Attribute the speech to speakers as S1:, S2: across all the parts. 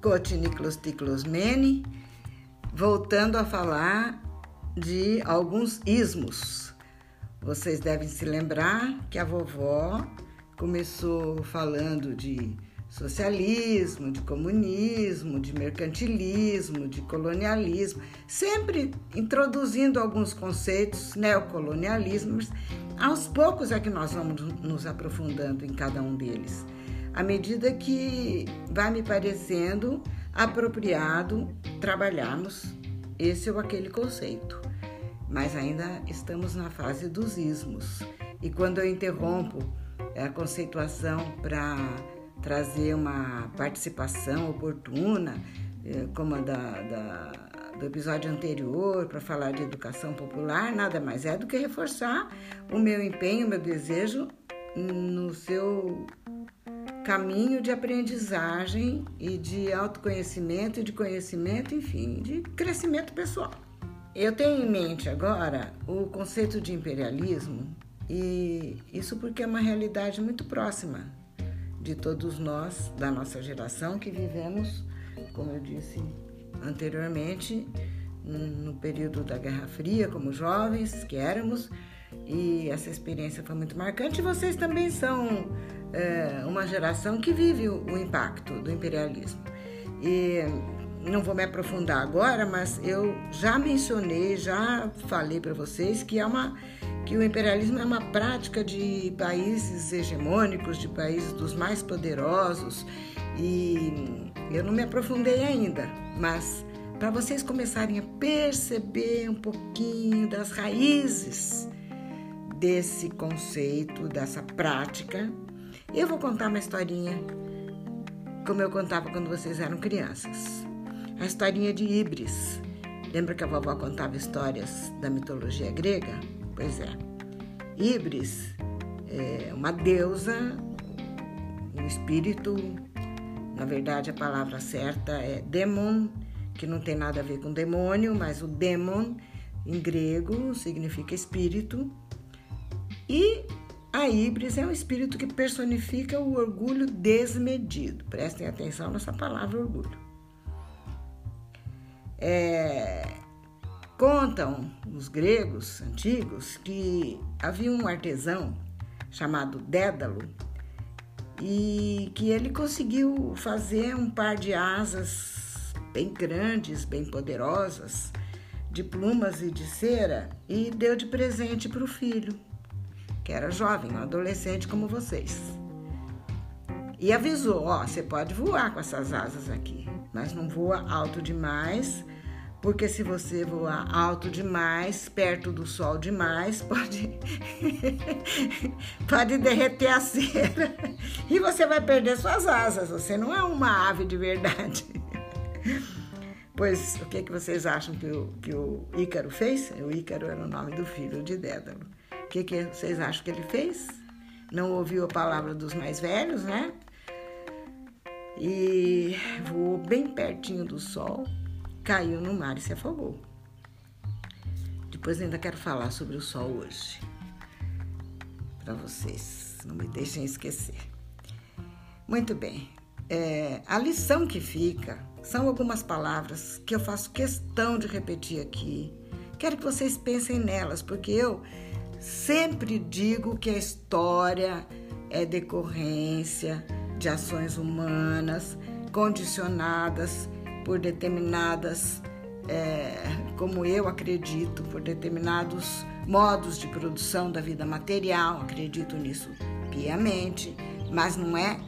S1: Coach Niklos Tiklos Mene, voltando a falar de alguns ismos. Vocês devem se lembrar que a vovó começou falando de socialismo, de comunismo, de mercantilismo, de colonialismo, sempre introduzindo alguns conceitos neocolonialismos. Aos poucos é que nós vamos nos aprofundando em cada um deles, à medida que vai me parecendo apropriado trabalharmos esse ou aquele conceito. Mas ainda estamos na fase dos ismos. E quando eu interrompo a conceituação para trazer uma participação oportuna, eh, como a da, da, do episódio anterior, para falar de educação popular, nada mais é do que reforçar o meu empenho, o meu desejo no seu caminho de aprendizagem e de autoconhecimento e de conhecimento, enfim, de crescimento pessoal. Eu tenho em mente agora o conceito de imperialismo e isso porque é uma realidade muito próxima de todos nós, da nossa geração, que vivemos, como eu disse anteriormente, no período da Guerra Fria, como jovens que éramos, e essa experiência foi muito marcante. Vocês também são é, uma geração que vive o, o impacto do imperialismo. E não vou me aprofundar agora, mas eu já mencionei, já falei para vocês que é uma que o imperialismo é uma prática de países hegemônicos, de países dos mais poderosos, e eu não me aprofundei ainda, mas para vocês começarem a perceber um pouquinho das raízes desse conceito, dessa prática, eu vou contar uma historinha como eu contava quando vocês eram crianças. A historinha de Ibris. Lembra que a vovó contava histórias da mitologia grega? Pois é. Ibris é uma deusa, um espírito, na verdade a palavra certa é demon, que não tem nada a ver com demônio, mas o demon em grego significa espírito. E a Ibris é um espírito que personifica o orgulho desmedido. Prestem atenção nessa palavra orgulho. É, Contam os gregos antigos que havia um artesão chamado Dédalo e que ele conseguiu fazer um par de asas bem grandes, bem poderosas, de plumas e de cera e deu de presente para o filho, que era jovem, um adolescente como vocês. E avisou: Ó, você pode voar com essas asas aqui, mas não voa alto demais porque se você voar alto demais, perto do sol demais, pode pode derreter a cera e você vai perder suas asas. Você não é uma ave de verdade. Pois o que, que vocês acham que o, que o Ícaro fez? O Ícaro era o nome do filho de Dédalo. O que, que vocês acham que ele fez? Não ouviu a palavra dos mais velhos, né? E voou bem pertinho do sol caiu no mar e se afogou. Depois ainda quero falar sobre o sol hoje, para vocês, não me deixem esquecer. Muito bem, é, a lição que fica são algumas palavras que eu faço questão de repetir aqui. Quero que vocês pensem nelas, porque eu sempre digo que a história é decorrência de ações humanas condicionadas por determinadas, é, como eu acredito, por determinados modos de produção da vida material, acredito nisso piamente, mas não é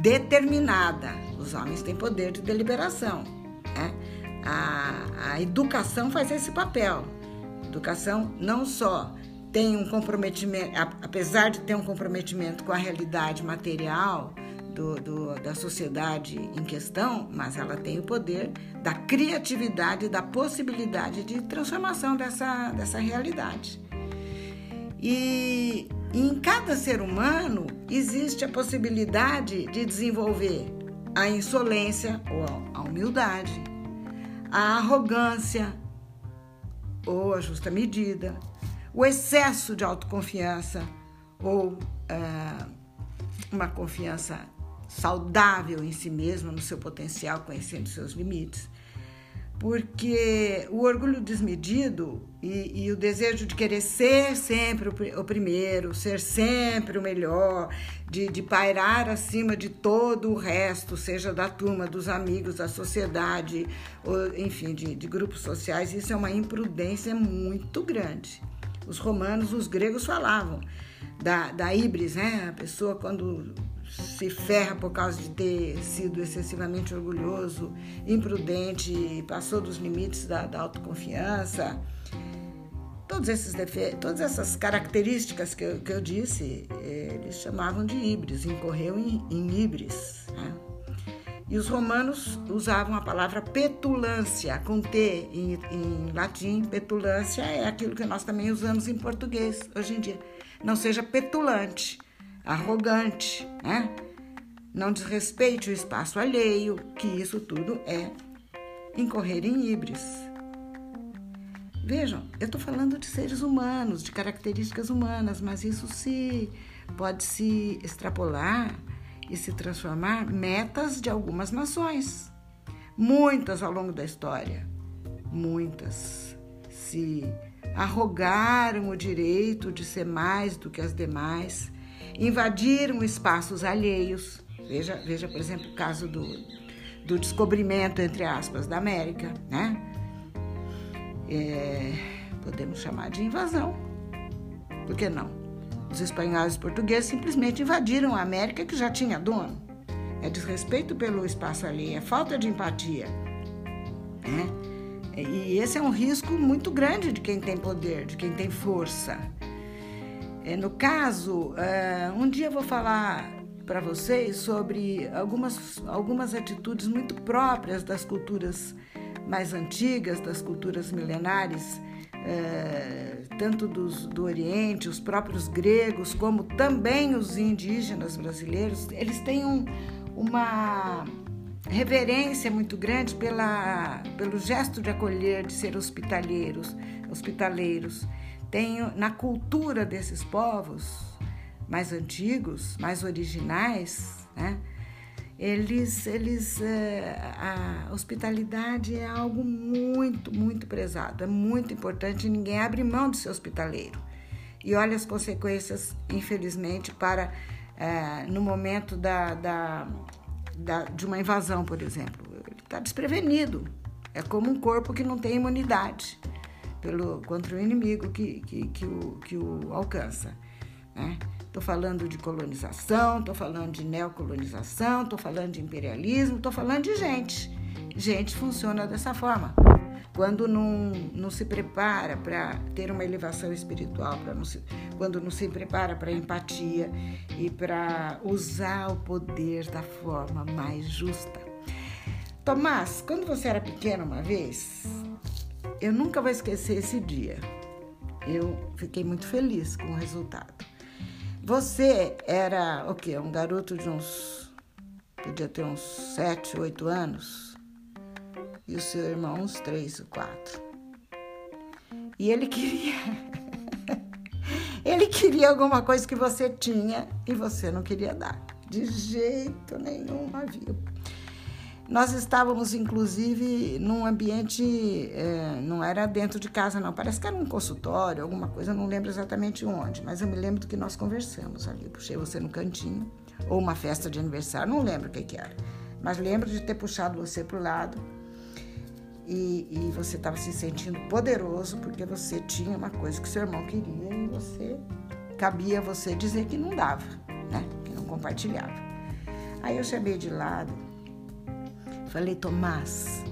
S1: determinada. Os homens têm poder de deliberação. Né? A, a educação faz esse papel. Educação não só tem um comprometimento, apesar de ter um comprometimento com a realidade material, do, do, da sociedade em questão, mas ela tem o poder da criatividade, da possibilidade de transformação dessa, dessa realidade. E em cada ser humano existe a possibilidade de desenvolver a insolência ou a humildade, a arrogância ou a justa medida, o excesso de autoconfiança ou uh, uma confiança saudável em si mesma, no seu potencial, conhecendo seus limites porque o orgulho desmedido e, e, o desejo de querer ser sempre o, o primeiro, ser sempre o melhor, de, de, pairar acima de todo o resto, seja da turma, dos amigos, da sociedade, ou, enfim, de, de grupos sociais, isso é uma imprudência muito grande. Os romanos, os gregos falavam da, da ibris, né? A pessoa quando se ferra por causa de ter sido excessivamente orgulhoso, imprudente, passou dos limites da, da autoconfiança. Todos esses defeitos, todas essas características que eu, que eu disse, eles chamavam de híbris, incorreu em, em híbris. Né? E os romanos usavam a palavra petulância, com T em, em latim. Petulância é aquilo que nós também usamos em português hoje em dia. Não seja petulante arrogante, né? Não desrespeite o espaço alheio, que isso tudo é incorrer em híbris. Vejam, eu estou falando de seres humanos, de características humanas, mas isso se pode se extrapolar e se transformar metas de algumas nações. Muitas ao longo da história, muitas se arrogaram o direito de ser mais do que as demais invadiram espaços alheios. Veja, veja por exemplo, o caso do, do descobrimento, entre aspas, da América, né? É, podemos chamar de invasão. Por que não? Os espanhóis e portugueses simplesmente invadiram a América que já tinha dono. É desrespeito pelo espaço alheio, é falta de empatia. Né? E esse é um risco muito grande de quem tem poder, de quem tem força. É, no caso, é, um dia eu vou falar para vocês sobre algumas, algumas atitudes muito próprias das culturas mais antigas, das culturas milenares, é, tanto dos, do Oriente, os próprios gregos, como também os indígenas brasileiros, eles têm um, uma reverência muito grande pela, pelo gesto de acolher, de ser hospitaleiros, hospitaleiros tenho na cultura desses povos mais antigos, mais originais, né? Eles, eles, é, a hospitalidade é algo muito, muito prezado, é muito importante. Ninguém abre mão de ser hospitaleiro. E olha as consequências, infelizmente, para é, no momento da, da, da, de uma invasão, por exemplo. Ele está desprevenido. É como um corpo que não tem imunidade pelo, contra o inimigo que, que, que, o, que o alcança. Estou falando de colonização, estou falando de neocolonização, estou falando de imperialismo, estou falando de gente. Gente funciona dessa forma. Quando não, não se prepara para ter uma elevação espiritual, não se, quando não se prepara para empatia e para usar o poder da forma mais justa. Tomás, quando você era pequeno uma vez, eu nunca vou esquecer esse dia. Eu fiquei muito feliz com o resultado. Você era o quê? Um garoto de uns. podia ter uns 7, 8 anos. E o seu irmão uns 3 ou 4. E ele queria. ele queria alguma coisa que você tinha e você não queria dar. De jeito nenhum havia nós estávamos, inclusive, num ambiente, é, não era dentro de casa, não. Parece que era um consultório, alguma coisa, não lembro exatamente onde, mas eu me lembro do que nós conversamos ali. puxei você no cantinho, ou uma festa de aniversário, não lembro o que, que era. Mas lembro de ter puxado você para o lado e, e você estava se sentindo poderoso porque você tinha uma coisa que seu irmão queria e você cabia você dizer que não dava, né? Que não compartilhava. Aí eu chamei de lado Falei, Tomás,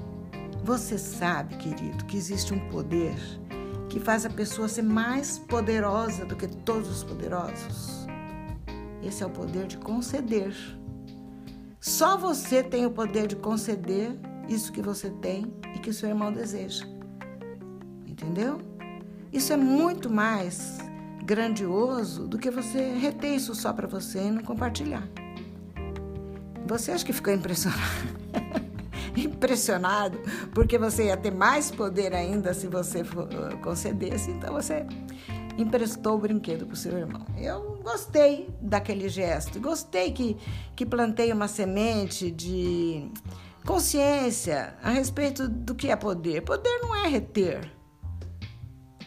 S1: você sabe, querido, que existe um poder que faz a pessoa ser mais poderosa do que todos os poderosos. Esse é o poder de conceder. Só você tem o poder de conceder isso que você tem e que seu irmão deseja. Entendeu? Isso é muito mais grandioso do que você reter isso só para você e não compartilhar. Você acha que ficou impressionado? impressionado, porque você ia ter mais poder ainda se você uh, concedesse. Então você emprestou o brinquedo para o seu irmão. Eu gostei daquele gesto, gostei que, que plantei uma semente de consciência a respeito do que é poder. Poder não é reter,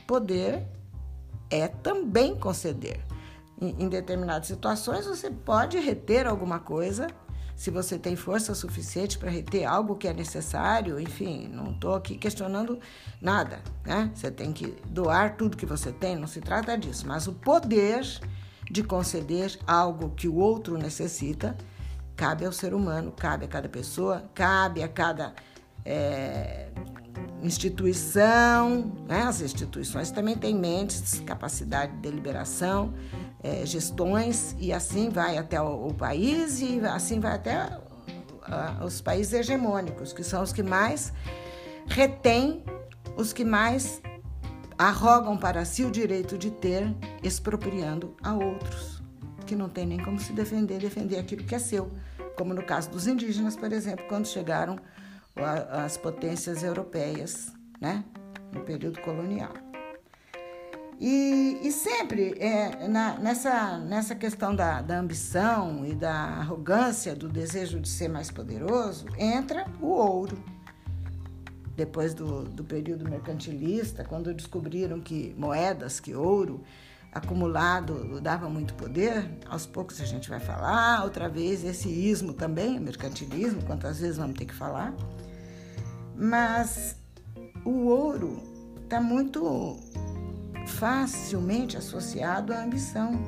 S1: poder é também conceder. Em determinadas situações, você pode reter alguma coisa se você tem força suficiente para reter algo que é necessário, enfim, não estou aqui questionando nada, né? Você tem que doar tudo que você tem, não se trata disso, mas o poder de conceder algo que o outro necessita cabe ao ser humano, cabe a cada pessoa, cabe a cada é, instituição, né? as instituições também têm mentes, capacidade de deliberação, é, gestões, e assim vai até o, o, país e assim vai até uh, os países hegemônicos, que são os que mais retêm, os que mais arrogam para si o direito de ter, expropriando a outros, que não tem nem como se defender, defender aquilo que é seu, como no caso dos indígenas, por exemplo, quando chegaram as potências europeias, né, no período colonial. E, e sempre é, na, nessa, nessa questão da, da ambição e da arrogância, do desejo de ser mais poderoso, entra o ouro. Depois do, do período mercantilista, quando descobriram que moedas, que ouro acumulado dava muito poder, aos poucos a gente vai falar, outra vez esse ismo também, mercantilismo, quantas vezes vamos ter que falar. Mas o ouro está muito facilmente associado à ambição.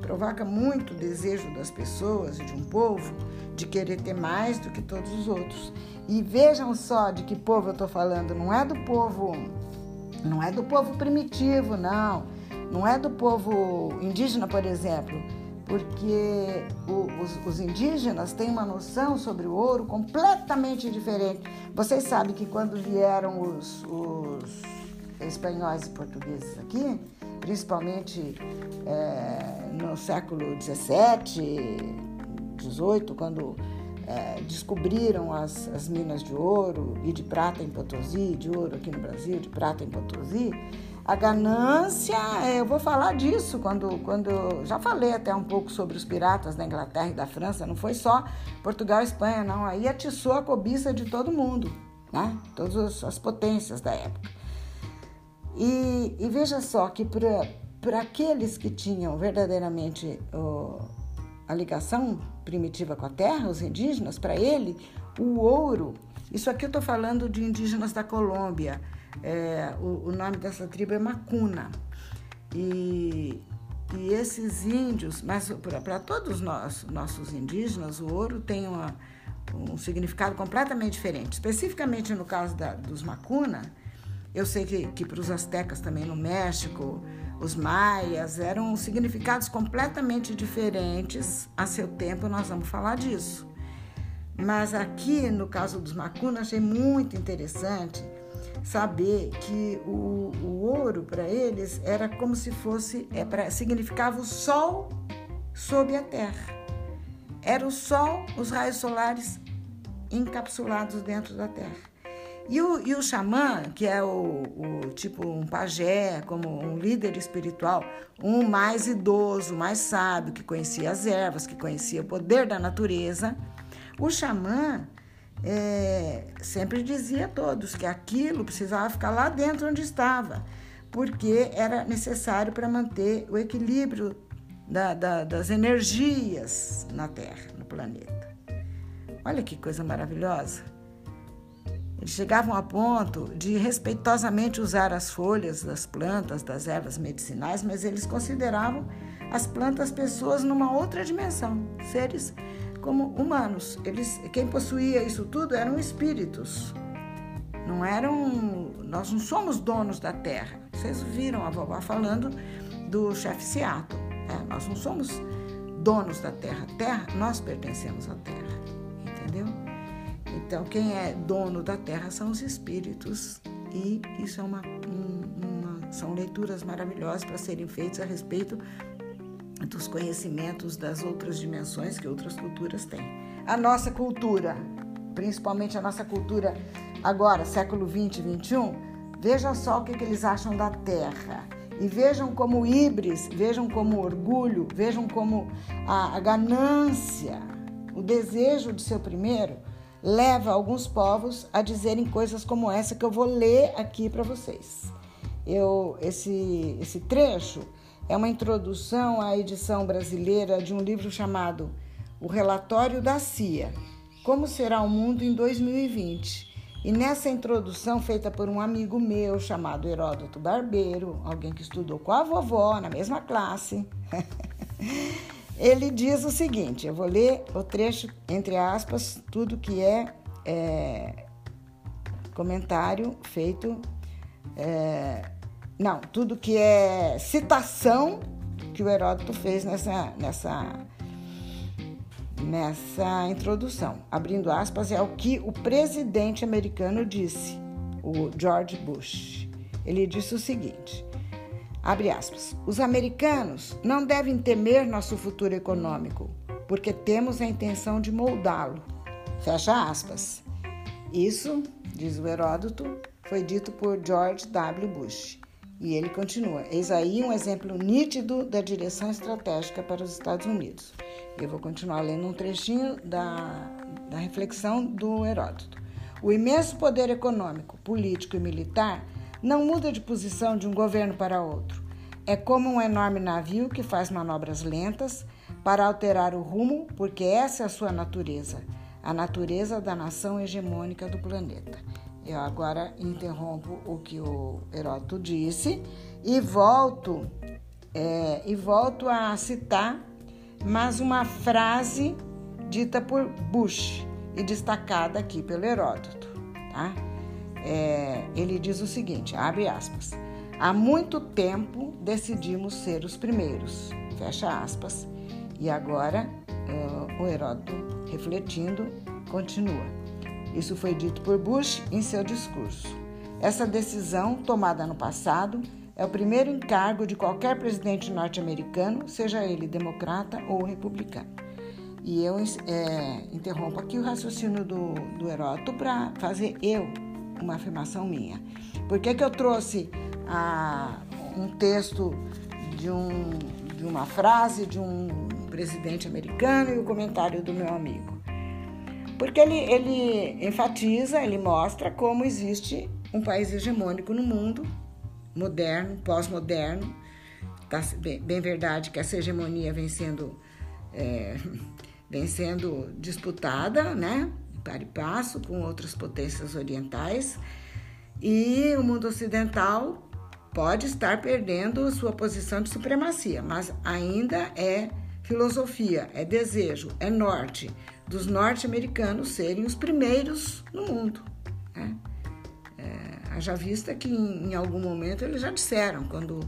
S1: Provoca muito o desejo das pessoas e de um povo de querer ter mais do que todos os outros. E vejam só de que povo eu estou falando, não é do povo, não é do povo primitivo, não. Não é do povo indígena, por exemplo, porque os, os, indígenas têm uma noção sobre o ouro completamente diferente. Vocês sabem que quando vieram os, os espanhóis e portugueses aqui, principalmente é, no século XVII, XVIII, quando é, descobriram as, as, minas de ouro e de prata em Potosí, de ouro aqui no Brasil, de prata em Potosí, a ganância, é, eu vou falar disso quando, quando já falei até um pouco sobre os piratas da Inglaterra e da França, não foi só Portugal e Espanha, não, aí atiçou a cobiça de todo mundo, né? todas as potências da época. E, e veja só que para aqueles que tinham verdadeiramente a ligação primitiva com a terra, os indígenas, para ele, o ouro, isso aqui eu estou falando de indígenas da Colômbia, é, o, o, nome dessa tribo é Macuna. E, e esses índios, mas para todos nós, nossos indígenas, o ouro tem uma, um significado completamente diferente. Especificamente no caso da, dos Macuna, eu sei que, que para os astecas também no México, os maias, eram significados completamente diferentes a seu tempo, nós vamos falar disso. Mas aqui, no caso dos Macuna, achei muito interessante saber que o, o ouro para eles era como se fosse, é, pra, significava o sol sob a terra. Era o sol, os raios solares encapsulados dentro da terra. E o, e o xamã, que é o, o, tipo um pajé, como um líder espiritual, um mais idoso, mais sábio, que conhecia as ervas, que conhecia o poder da natureza, o xamã é, sempre dizia a todos que aquilo precisava ficar lá dentro onde estava, porque era necessário para manter o equilíbrio da, da, das energias na Terra, no planeta. Olha que coisa maravilhosa! Eles chegavam a ponto de respeitosamente usar as folhas das plantas, das ervas medicinais, mas eles consideravam as plantas pessoas numa outra dimensão, seres como humanos. Eles, quem possuía isso tudo eram espíritos. Não eram, nós não somos donos da terra. Vocês viram a vovó falando do chefe Seattle. É, nós não somos donos da terra. Terra, nós pertencemos à terra. Entendeu? Então, quem é dono da terra são os espíritos, e isso é uma, uma são leituras maravilhosas para serem feitas a respeito dos conhecimentos das outras dimensões que outras culturas têm. A nossa cultura, principalmente a nossa cultura agora, século 20 e 21, veja só o que, que eles acham da Terra. E vejam como híbris, vejam como orgulho, vejam como a, a ganância, o desejo de ser o primeiro, leva alguns povos a dizerem coisas como essa que eu vou ler aqui para vocês. Eu, esse, esse trecho é uma introdução à edição brasileira de um livro chamado O Relatório da CIA: Como Será o Mundo em 2020 e nessa introdução, feita por um amigo meu chamado Heródoto Barbeiro, alguém que estudou com a vovó na mesma classe, ele diz o seguinte: eu vou ler o trecho, entre aspas, tudo que é, é comentário feito. É, não, tudo que é citação que o Heródoto fez nessa, nessa nessa introdução. Abrindo aspas, é o que o presidente americano disse, o George Bush. Ele disse o seguinte: abre aspas, os americanos não devem temer nosso futuro econômico, porque temos a intenção de moldá-lo. Fecha aspas. Isso, diz o Heródoto, foi dito por George W. Bush. E ele continua: eis aí um exemplo nítido da direção estratégica para os Estados Unidos. Eu vou continuar lendo um trechinho da, da reflexão do Heródoto. O imenso poder econômico, político e militar não muda de posição de um governo para outro. É como um enorme navio que faz manobras lentas para alterar o rumo, porque essa é a sua natureza, a natureza da nação hegemônica do planeta. Eu agora interrompo o que o Heródoto disse e volto é, e volto a citar mas uma frase dita por Bush e destacada aqui pelo Heródoto. Tá? É, ele diz o seguinte: abre aspas. Há muito tempo decidimos ser os primeiros, fecha aspas. E agora uh, o Heródoto, refletindo, continua. Isso foi dito por Bush em seu discurso. Essa decisão, tomada no passado, é o primeiro encargo de qualquer presidente norte-americano, seja ele democrata ou republicano. E eu é, interrompo aqui o raciocínio do, do Heródoto para fazer eu uma afirmação minha. Por que, que eu trouxe um texto de, um, de uma frase de um presidente americano e o comentário do meu amigo? Porque ele, ele enfatiza, ele mostra como existe um país hegemônico no mundo moderno, pós-moderno. Tá bem, bem, verdade que essa hegemonia vem sendo, é, vem sendo disputada, né? Para e passo com outras potências orientais. E o mundo ocidental pode estar perdendo sua posição de supremacia, mas ainda é filosofia, é desejo, é norte dos norte-americanos serem os primeiros no mundo. Né? Haja vista que em, em algum momento eles já disseram, quando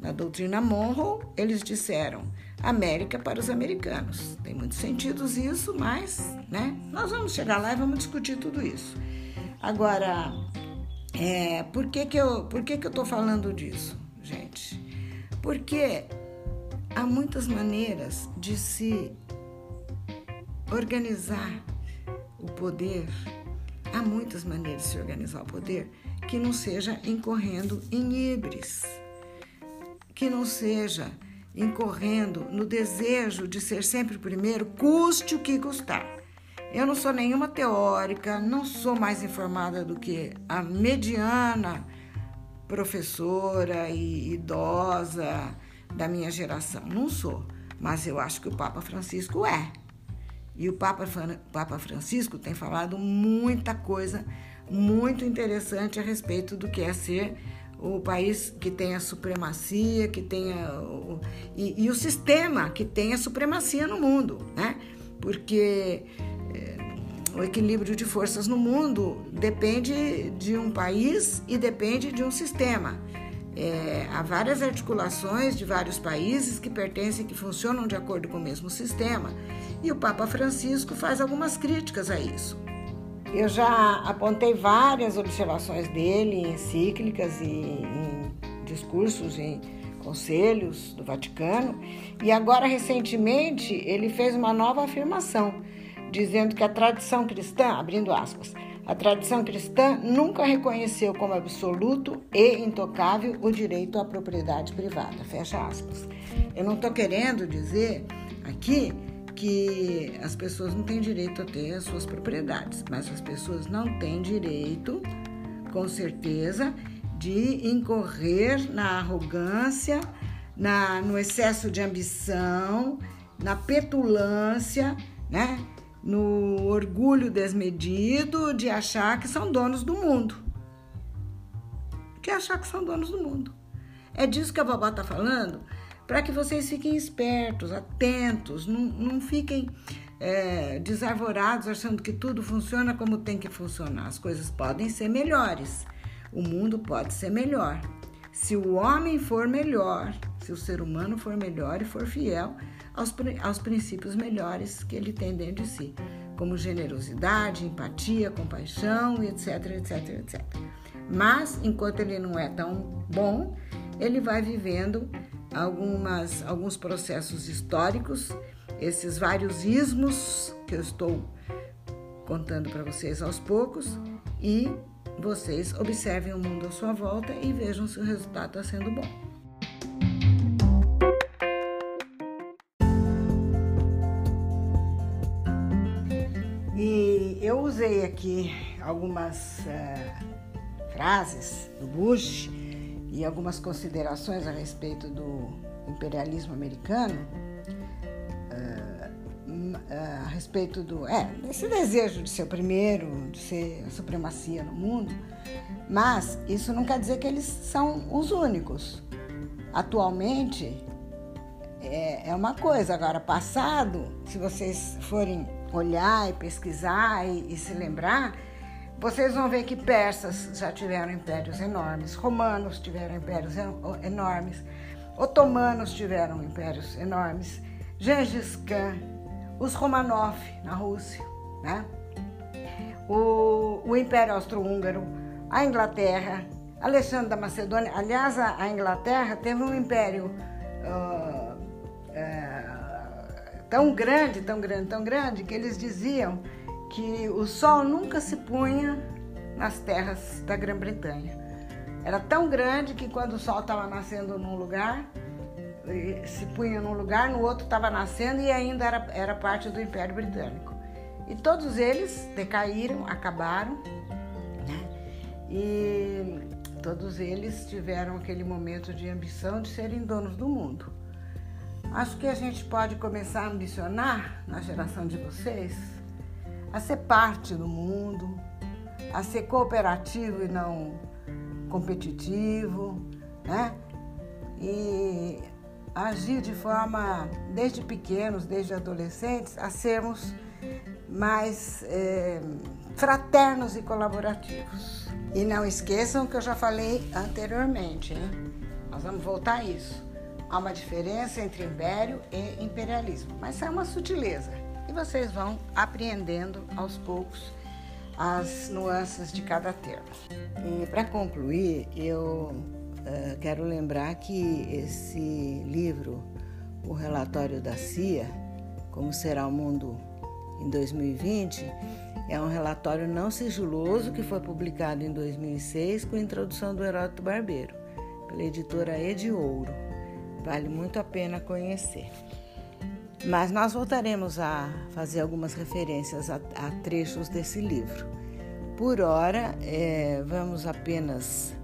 S1: na doutrina Monroe, eles disseram América para os americanos. Tem muitos sentidos isso, mas né, nós vamos chegar lá e vamos discutir tudo isso. Agora, é, por que, que eu por que, que eu estou falando disso, gente? Porque há muitas maneiras de se organizar o poder, há muitas maneiras de se organizar o poder que não seja incorrendo em ibris, que não seja incorrendo no desejo de ser sempre o primeiro, custe o que custar. Eu não sou nenhuma teórica, não sou mais informada do que a mediana professora e idosa da minha geração. Não sou, mas eu acho que o Papa Francisco é. E o Papa, Papa Francisco tem falado muita coisa muito interessante a respeito do que é ser o país que tem a supremacia, que tenha e, e, o sistema que tem a supremacia no mundo, né? Porque é, o equilíbrio de forças no mundo depende de um país e depende de um sistema. É, há várias articulações de vários países que pertencem, que funcionam de acordo com o mesmo sistema, e o Papa Francisco faz algumas críticas a isso. Eu já apontei várias observações dele em encíclicas e em discursos em conselhos do Vaticano, e agora recentemente ele fez uma nova afirmação, dizendo que a tradição cristã, abrindo aspas, A tradição cristã nunca reconheceu como absoluto e intocável o direito à propriedade privada. Fecha aspas. Eu não estou querendo dizer aqui que as pessoas não têm direito a ter as suas propriedades, mas as pessoas não têm direito, com certeza, de incorrer na arrogância, na, no excesso de ambição, na petulância, né? no orgulho desmedido de achar que são donos do mundo. Que achar que são donos do mundo. É disso que a vovó está falando, para que vocês fiquem espertos, atentos, não, não fiquem é, desarvorados achando que tudo funciona como tem que funcionar. As coisas podem ser melhores, o mundo pode ser melhor. Se o homem for melhor, se o ser humano for melhor e for fiel aos, aos princípios melhores que ele tem dentro de si, como generosidade, empatia, compaixão, etc, etc, etc. Mas, enquanto ele não é tão bom, ele vai vivendo algumas, alguns processos históricos, esses vários ismos que eu estou contando para vocês aos poucos, e vocês observem o mundo à sua volta e vejam se o resultado está sendo bom. eu usei aqui algumas uh, frases do Bush e algumas considerações a respeito do imperialismo americano, uh, uh, a respeito do. É, desse desejo de ser o primeiro, de ser a supremacia no mundo, mas isso não quer dizer que eles são os únicos. Atualmente é, é uma coisa, agora, passado, se vocês forem olhar e pesquisar e, e se lembrar, vocês vão ver que persas já tiveram impérios enormes, romanos tiveram impérios enormes, otomanos tiveram impérios enormes, Gengis Khan, os Romanov na Rússia, né? o, o Império Austro-Húngaro, a Inglaterra, Alexandre da Macedônia. Aliás, a, Inglaterra teve um império uh, uh, tão grande, tão grande, tão grande, que eles diziam que o sol nunca se punha nas terras da Grã-Bretanha. Era tão grande que quando o sol estava nascendo num lugar, se punha num lugar, no outro estava nascendo e ainda era, era parte do Império Britânico. E todos eles decaíram, acabaram, né? e todos eles tiveram aquele momento de ambição de serem donos do mundo. Acho que a gente pode começar a ambicionar na geração de vocês a ser parte do mundo, a ser cooperativo e não competitivo, né? E agir de forma, desde pequenos, desde adolescentes, a sermos mais é, fraternos e colaborativos. E não esqueçam que eu já falei anteriormente, hein? Nós vamos voltar a isso. Há uma diferença entre império e imperialismo, mas é uma sutileza e vocês vão apreendendo aos poucos as nuances de cada termo. E para concluir, eu uh, quero lembrar que esse livro, o relatório da CIA, Como Será o Mundo em 2020, é um relatório não sigiloso que foi publicado em 2006 com a introdução do Heródoto Barbeiro, pela editora Edi Ouro. Vale muito a pena conhecer. Mas nós voltaremos a fazer algumas referências a, a trechos desse livro. Por hora, é, vamos apenas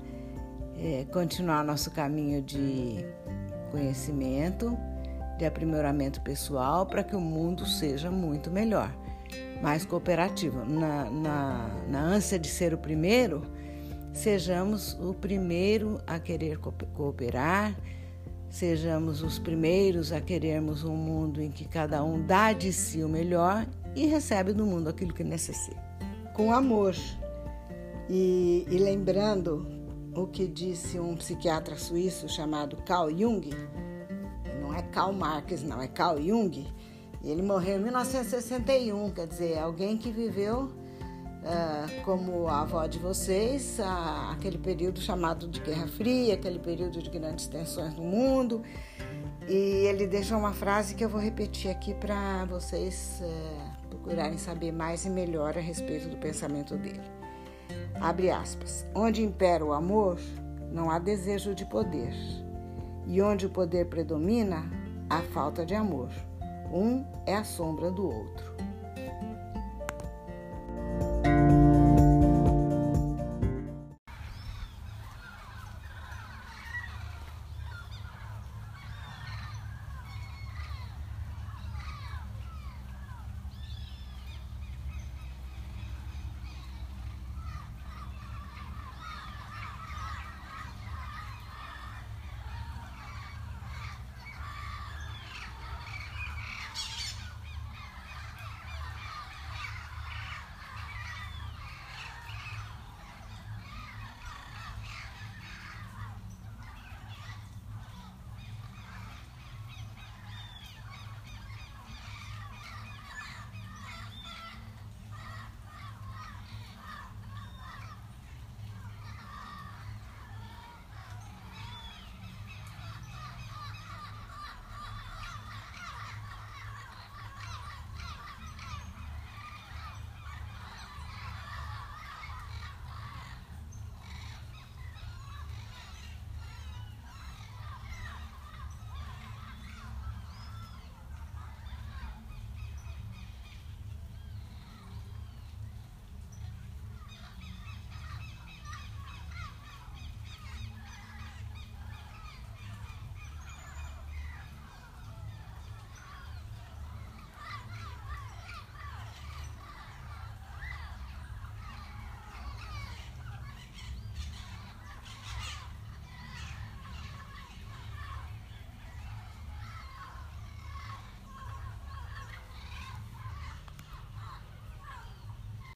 S1: é, continuar nosso caminho de conhecimento, de aprimoramento pessoal, para que o mundo seja muito melhor, mais cooperativo. Na, na, na ânsia de ser o primeiro, sejamos o primeiro a querer cooperar Sejamos os primeiros a querermos um mundo em que cada um dá de si o melhor e recebe do mundo aquilo que necessita. Com amor. E, e lembrando o que disse um psiquiatra suíço chamado Carl Jung, não é Karl Marx, não, é Carl Jung. Ele morreu em 1961, quer dizer, alguém que viveu uh, como a avó de vocês, aquele período chamado de Guerra Fria, aquele período de grandes tensões no mundo. E ele deixou uma frase que eu vou repetir aqui para vocês é, procurarem saber mais e melhor a respeito do pensamento dele. Abre aspas. Onde impera o amor, não há desejo de poder. E onde o poder predomina, há falta de amor. Um é a sombra do outro.